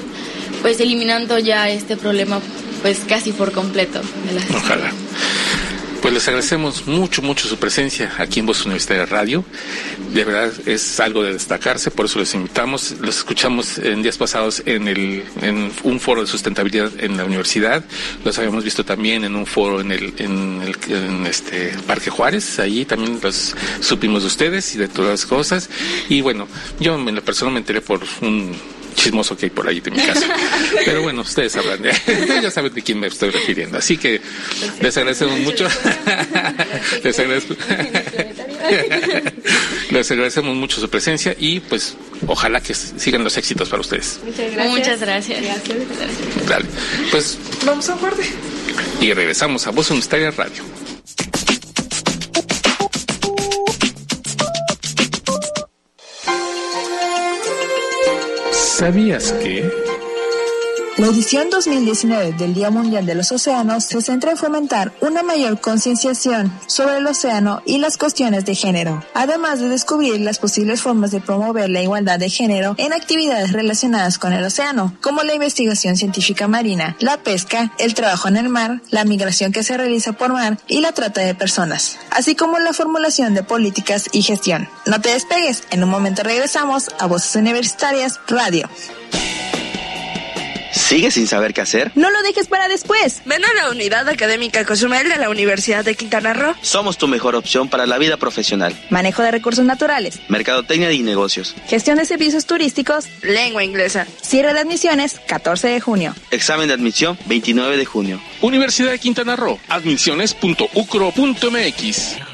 pues eliminando ya este problema pues casi por completo de las Ojalá. Pues les agradecemos mucho, mucho su presencia aquí en Voz Universitaria Radio. De verdad es algo de destacarse, por eso les invitamos. Los escuchamos en días pasados en, el, en un foro de sustentabilidad en la universidad. Los habíamos visto también en un foro en el, en el este Parque Juárez. Allí también los supimos de ustedes y de todas las cosas. Y bueno, yo en la persona me enteré por un chismoso que hay por ahí de mi casa. Pero bueno, ustedes sabrán, ya saben de quién me estoy refiriendo. Así que les agradecemos mucho. les, agradezco... les agradecemos mucho su presencia y pues ojalá que sigan los éxitos para ustedes. Muchas gracias. Muchas gracias. Dale. Pues vamos a un corte. Y regresamos a Voz Universitaria Radio. ¿Sabías que? La edición 2019 del Día Mundial de los Océanos se centra en fomentar una mayor concienciación sobre el océano y las cuestiones de género, además de descubrir las posibles formas de promover la igualdad de género en actividades relacionadas con el océano, como la investigación científica marina, la pesca, el trabajo en el mar, la migración que se realiza por mar y la trata de personas, así como la formulación de políticas y gestión. No te despegues, en un momento regresamos a Voces Universitarias Radio. ¿Sigues sin saber qué hacer? No lo dejes para después. Ven a la unidad académica Cozumel de la Universidad de Quintana Roo. Somos tu mejor opción para la vida profesional. Manejo de recursos naturales. Mercadotecnia y negocios. Gestión de servicios turísticos. Lengua inglesa. Cierre de admisiones 14 de junio. Examen de admisión 29 de junio. Universidad de Quintana Roo. Admisiones.ucro.mx.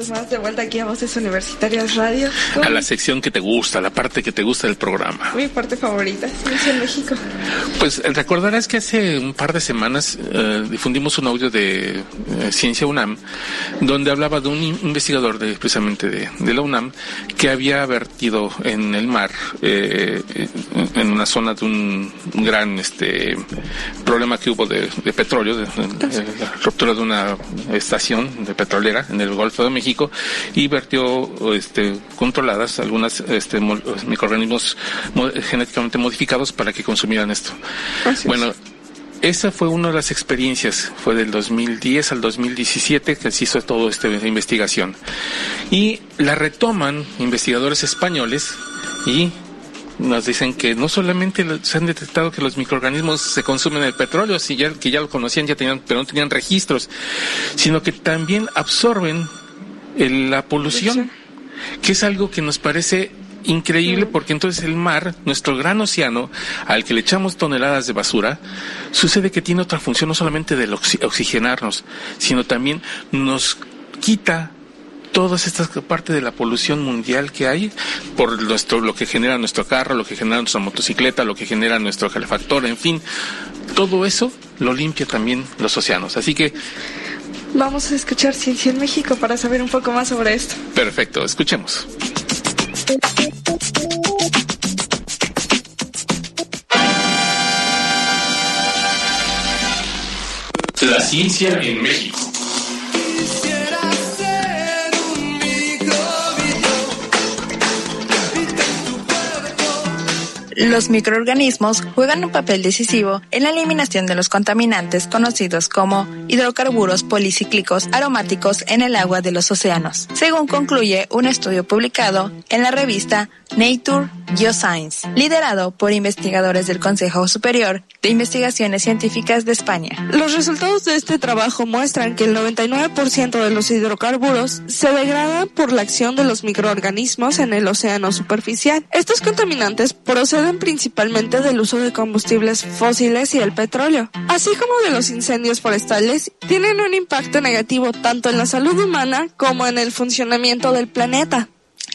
Vez más de vuelta aquí a Voces Universitarias Radio. A la sección que te gusta, la parte que te gusta del programa. Mi parte favorita, Ciencia en México. Pues eh, recordarás que hace un par de semanas eh, difundimos un audio de eh, Ciencia UNAM donde hablaba de un in- investigador de, precisamente de, de la UNAM que había vertido en el mar eh, en una zona de un, gran este problema que hubo de, de petróleo, de, de la ruptura de una estación de petrolera en el Golfo de México y vertió este, controladas algunas este, mo- microorganismos mo- genéticamente modificados para que consumieran esto. Bueno, esa fue una de las experiencias, fue del 2010 al 2017 que se hizo toda esta investigación. Y la retoman investigadores españoles y nos dicen que no solamente se han detectado que los microorganismos se consumen el petróleo, si ya, que ya lo conocían, ya tenían, pero no tenían registros, sino que también absorben la polución, que es algo que nos parece increíble porque entonces el mar, nuestro gran océano, al que le echamos toneladas de basura, sucede que tiene otra función no solamente de oxi- oxigenarnos, sino también nos quita todas estas parte de la polución mundial que hay por nuestro lo que genera nuestro carro, lo que genera nuestra motocicleta, lo que genera nuestro calefactor, en fin, todo eso lo limpia también los océanos. Así que Vamos a escuchar Ciencia en México para saber un poco más sobre esto. perfecto, escuchemos. La ciencia en México. Los microorganismos juegan un papel decisivo en la eliminación de los contaminantes conocidos como hidrocarburos policíclicos aromáticos en el agua de los océanos, según concluye un estudio publicado en la revista Nature Geoscience, liderado por investigadores del Consejo Superior de Investigaciones Científicas de España. Los resultados de este trabajo muestran que el 99% de los hidrocarburos se degradan por la acción de los microorganismos en el océano superficial. Estos contaminantes proceden principalmente del uso de combustibles fósiles y el petróleo, así como de los incendios forestales, tienen un impacto negativo tanto en la salud humana como en el funcionamiento del planeta.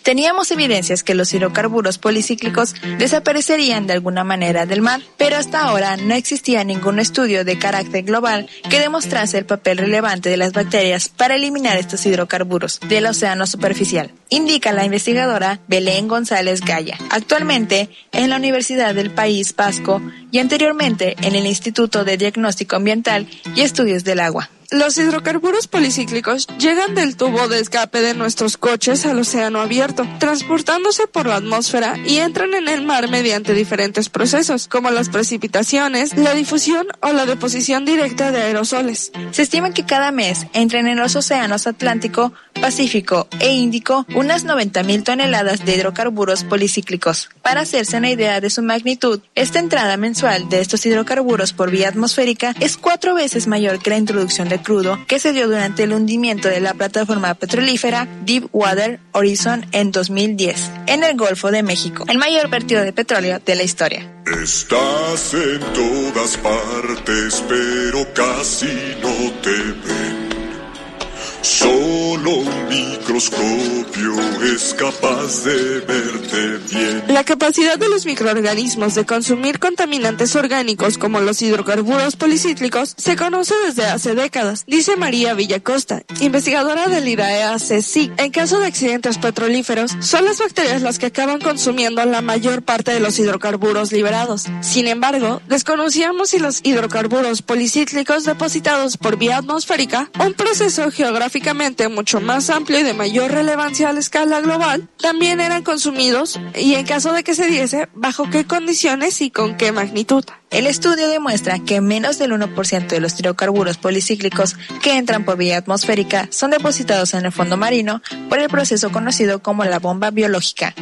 Teníamos evidencias que los hidrocarburos policíclicos desaparecerían de alguna manera del mar, pero hasta ahora no existía ningún estudio de carácter global que demostrase el papel relevante de las bacterias para eliminar estos hidrocarburos del océano superficial, indica la investigadora Belén González Gaya, actualmente en la Universidad del País Vasco y anteriormente en el Instituto de Diagnóstico Ambiental y Estudios del Agua. Los hidrocarburos policíclicos llegan del tubo de escape de nuestros coches al océano abierto, transportándose por la atmósfera y entran en el mar mediante diferentes procesos, como las precipitaciones, la difusión o la deposición directa de aerosoles. Se estima que cada mes entren en los océanos Atlántico, Pacífico e Índico unas 90.000 toneladas de hidrocarburos policíclicos. Para hacerse una idea de su magnitud, esta entrada mensual de estos hidrocarburos por vía atmosférica es cuatro veces mayor que la introducción de crudo que se dio durante el hundimiento de la plataforma petrolífera Deepwater Horizon en 2010 en el Golfo de México, el mayor vertido de petróleo de la historia. Estás en todas partes, pero casi no te ven. Solo un microscopio es capaz de verte bien. La capacidad de los microorganismos de consumir contaminantes orgánicos como los hidrocarburos policíclicos se conoce desde hace décadas, dice María Villacosta, investigadora del IRAEA-CSIC. En caso de accidentes petrolíferos, son las bacterias las que acaban consumiendo la mayor parte de los hidrocarburos liberados. Sin embargo, desconocíamos si los hidrocarburos policíclicos depositados por vía atmosférica, un proceso geográfico mucho más amplio y de mayor relevancia a la escala global, también eran consumidos y en caso de que se diese, bajo qué condiciones y con qué magnitud. El estudio demuestra que menos del 1% de los hidrocarburos policíclicos que entran por vía atmosférica son depositados en el fondo marino por el proceso conocido como la bomba biológica.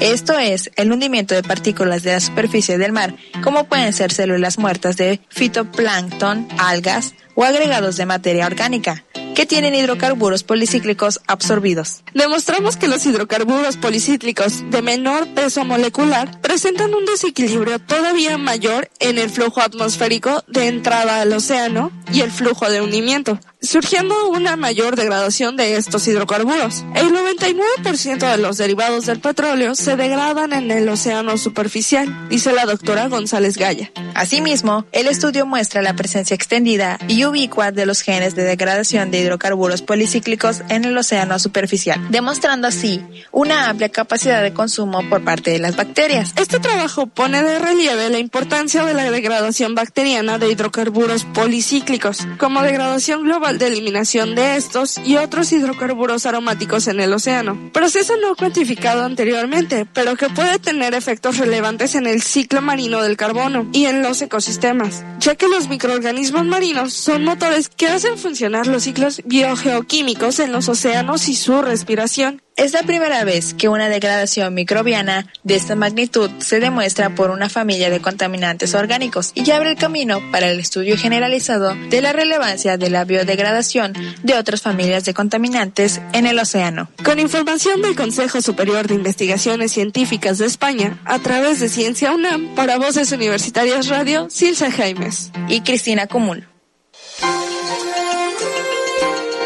Esto es el hundimiento de partículas de la superficie del mar, como pueden ser células muertas de fitoplancton, algas o agregados de materia orgánica que tienen hidrocarburos policíclicos absorbidos. Demostramos que los hidrocarburos policíclicos de menor peso molecular presentan un desequilibrio todavía mayor en el flujo atmosférico de entrada al océano y el flujo de hundimiento, surgiendo una mayor degradación de estos hidrocarburos. El 99% de los derivados del petróleo se degradan en el océano superficial, dice la doctora González Gaya. Asimismo, el estudio muestra la presencia extendida y ubicua de los genes de degradación de hidrocarburos policíclicos en el océano superficial, demostrando así una amplia capacidad de consumo por parte de las bacterias. Este trabajo pone de relieve la importancia de la degradación bacteriana de hidrocarburos policíclicos, como degradación global de eliminación de estos y otros hidrocarburos aromáticos en el océano. Proceso no cuantificado anteriormente, pero que puede tener efectos relevantes en el ciclo marino del carbono y en los ecosistemas, ya que los microorganismos marinos son motores que hacen funcionar los ciclos biogeoquímicos en los océanos y su respiración. Es la primera vez que una degradación microbiana de esta magnitud se demuestra por una familia de contaminantes orgánicos y abre el camino para el estudio generalizado de la relevancia de la biodegradación de otras familias de contaminantes en el océano. Con información del Consejo Superior de Investigaciones Científicas de España, a través de Ciencia UNAM, para Voces Universitarias Radio, Silsa Jaimes y Cristina Común.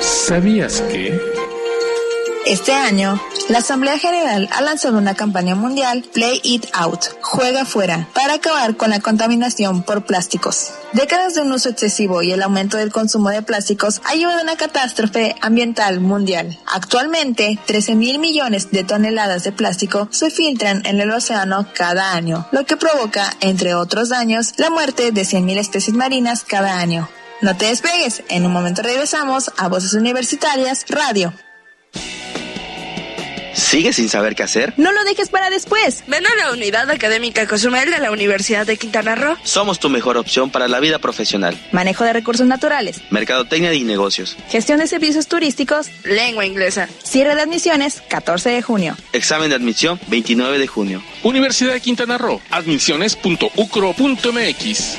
¿Sabías que? Este año, la Asamblea General ha lanzado una campaña mundial Play It Out, juega fuera, para acabar con la contaminación por plásticos. Décadas de un uso excesivo y el aumento del consumo de plásticos ha llevado a una catástrofe ambiental mundial. Actualmente, 13 mil millones de toneladas de plástico se filtran en el océano cada año, lo que provoca, entre otros daños, la muerte de 100.000 especies marinas cada año. No te despegues, en un momento regresamos a Voces Universitarias Radio. ¿Sigues sin saber qué hacer? No lo dejes para después. Ven a la Unidad Académica Cozumel de la Universidad de Quintana Roo. Somos tu mejor opción para la vida profesional. Manejo de recursos naturales. Mercadotecnia y negocios. Gestión de servicios turísticos. Lengua inglesa. Cierre de admisiones, 14 de junio. Examen de admisión, 29 de junio. Universidad de Quintana Roo. Admisiones.ucro.mx.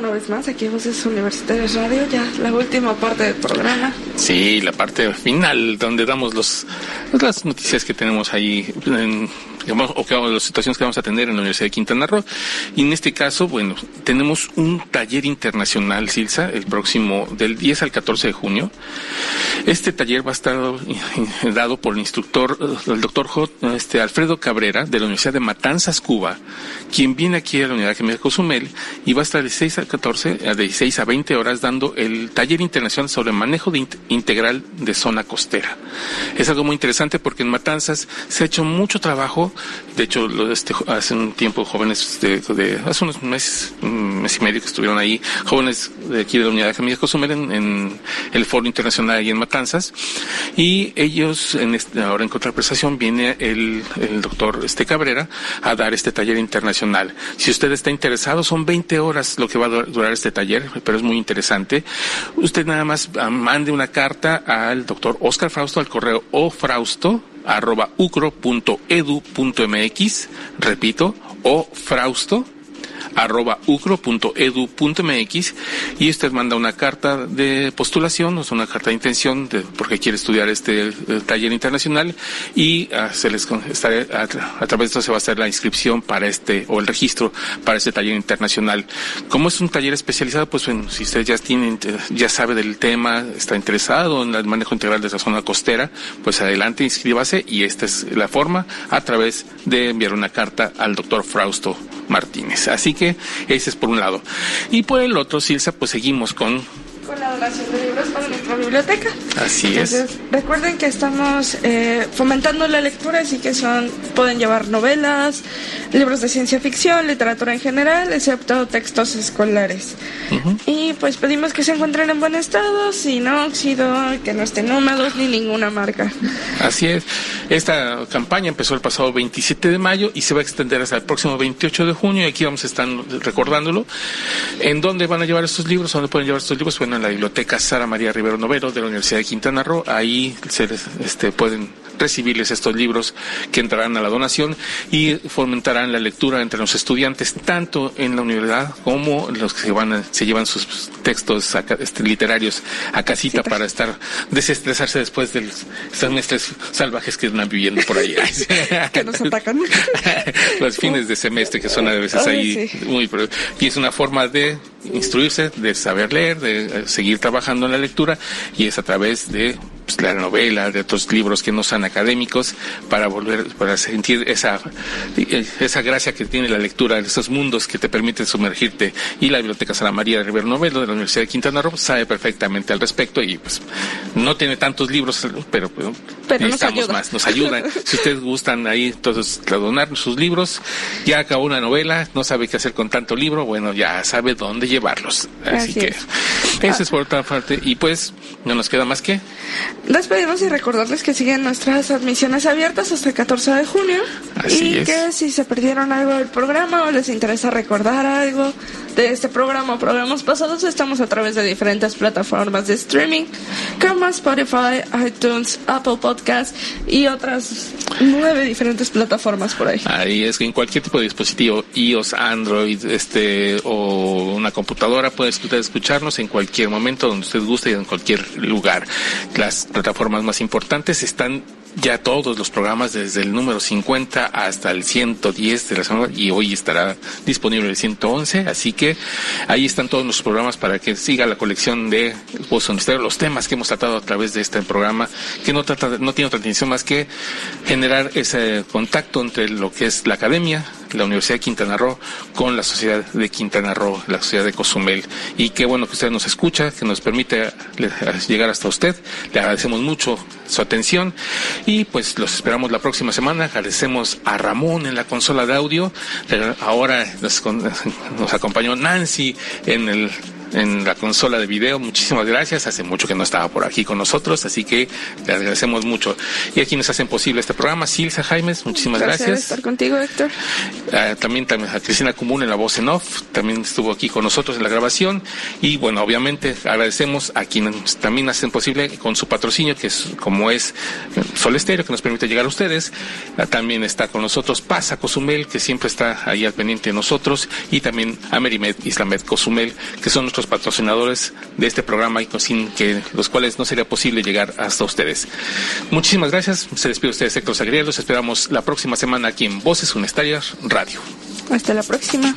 Una vez más, aquí Voces Universitarias Radio, ya la última parte del programa. Sí, la parte final, donde damos los, las noticias que tenemos ahí o que, las situaciones que vamos a tener en la Universidad de Quintana Roo. Y en este caso, bueno, tenemos un taller internacional, Silsa, el próximo del 10 al 14 de junio. Este taller va a estar dado por el instructor, el doctor este, Alfredo Cabrera, de la Universidad de Matanzas, Cuba, quien viene aquí a la Unidad Química Cozumel y va a estar de 6 a 14, de 16 a 20 horas, dando el taller internacional sobre manejo integral de zona costera. Es algo muy interesante porque en Matanzas se ha hecho mucho trabajo. De hecho, este, hace un tiempo jóvenes de, hace unos meses, mes y medio que estuvieron ahí, jóvenes de aquí de la Unidad de Familias Cozumel en, en, el Foro Internacional ahí en Matanzas. Y ellos, en este, ahora en contraprestación, viene el, el doctor este Cabrera a dar este taller internacional. Si usted está interesado, son 20 horas lo que va a durar este taller, pero es muy interesante. Usted nada más ah, mande una carta al doctor Oscar Frausto al correo ofrausto arroba repito, o frausto arroba ucro.edu.mx y usted manda una carta de postulación, o sea, una carta de intención de porque quiere estudiar este taller internacional y uh, se les estaré, a, través de esto se va a hacer la inscripción para este o el registro para este taller internacional. Como es un taller especializado, pues bueno, si usted ya tiene, ya sabe del tema, está interesado en el manejo integral de esa zona costera, pues adelante, inscríbase y esta es la forma a través de enviar una carta al doctor Frausto Martínez. Así que ese es por un lado. Y por el otro, Silsa, pues seguimos con con la donación de libros para biblioteca. Así es. Recuerden que estamos eh, fomentando la lectura, así que son pueden llevar novelas, libros de ciencia ficción, literatura en general, excepto textos escolares. Y pues pedimos que se encuentren en buen estado, sin óxido, que no estén húmedos ni ninguna marca. Así es. Esta campaña empezó el pasado 27 de mayo y se va a extender hasta el próximo 28 de junio y aquí vamos a estar recordándolo. ¿En dónde van a llevar estos libros? ¿Dónde pueden llevar estos libros? Bueno, en la biblioteca Sara María Rivero Novero de la Universidad de Quintana Roo. Ahí se este, pueden recibirles estos libros que entrarán a la donación y fomentarán la lectura entre los estudiantes, tanto en la universidad como los que se, van se llevan sus textos este, literarios a casita para estar desestresarse después de los semestres salvajes que están viviendo por ahí. que nos atacan. los fines de semestre que son a veces ahí muy... Y es una forma de instruirse, de saber leer, de eh, seguir trabajando en la lectura y es a través de pues, la novela, de otros libros que no son académicos, para volver, para sentir esa, esa gracia que tiene la lectura, esos mundos que te permiten sumergirte. Y la Biblioteca Sara María de Rivero Novelo de la Universidad de Quintana Roo sabe perfectamente al respecto y pues no tiene tantos libros, pero, pero, necesitamos más, nos ayudan. si ustedes gustan ahí todos donar sus libros, ya acabó una novela, no sabe qué hacer con tanto libro, bueno, ya sabe dónde llevarlos. Así, que eso es por otra parte. Y pues no nos queda más que Despedimos y recordarles que siguen nuestras admisiones abiertas hasta el 14 de junio. y que si se perdieron algo del programa o les interesa recordar algo de este programa o programas pasados, estamos a través de diferentes plataformas de streaming como Spotify, iTunes, Apple Podcasts y otras nueve diferentes plataformas por ahí. Ahí es que en cualquier tipo de dispositivo, iOS, Android, este o una computadora, puede escucharnos en cualquier momento donde usted guste y en cualquier lugar. Las plataformas más importantes están ya todos los programas desde el número 50 hasta el 110 de la semana y hoy estará disponible el 111, así que ahí están todos los programas para que siga la colección de Voz Misterio, los temas que hemos tratado a través de este programa, que no trata, no tiene otra intención más que generar ese contacto entre lo que es la academia, la Universidad de Quintana Roo con la sociedad de Quintana Roo, la sociedad de Cozumel. Y qué bueno que usted nos escucha, que nos permite llegar hasta usted. Le agradecemos mucho su atención y pues los esperamos la próxima semana. Agradecemos a Ramón en la consola de audio. Ahora nos, nos acompañó Nancy en el en la consola de video. Muchísimas gracias. Hace mucho que no estaba por aquí con nosotros, así que le agradecemos mucho. Y a quienes hacen posible este programa, Silsa Jaimes, muchísimas gracias. gracias. estar contigo, Héctor. Ah, también, también a Cristina Común en la voz en off, también estuvo aquí con nosotros en la grabación. Y bueno, obviamente agradecemos a quienes también hacen posible con su patrocinio, que es como es Sol Estéreo, que nos permite llegar a ustedes. Ah, también está con nosotros Pasa Cozumel, que siempre está ahí al pendiente de nosotros. Y también Amerimed Islamed Cozumel, que son nuestros patrocinadores de este programa y sin que los cuales no sería posible llegar hasta ustedes. Muchísimas gracias. Se despide usted, Héctor Sagriel. Los esperamos la próxima semana aquí en Voces Unestarias Radio. Hasta la próxima.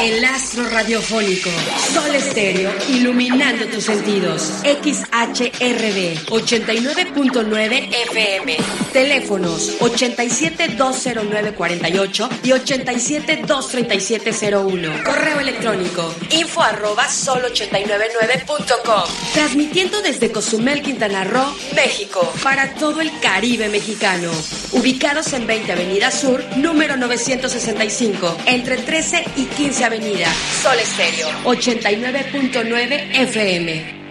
El astro radiofónico. Sol Estéreo, iluminando tus sentidos. XHRB 89.9 FM. Teléfonos 87-209-48 y 87-237-01. Correo electrónico info arroba sol899.com. Transmitiendo desde Cozumel, Quintana Roo, México, para todo el Caribe mexicano. Ubicados en 20 Avenida Sur, número 965, entre 13 y 15 Avenida, Sol Estéreo, 89.9 FM.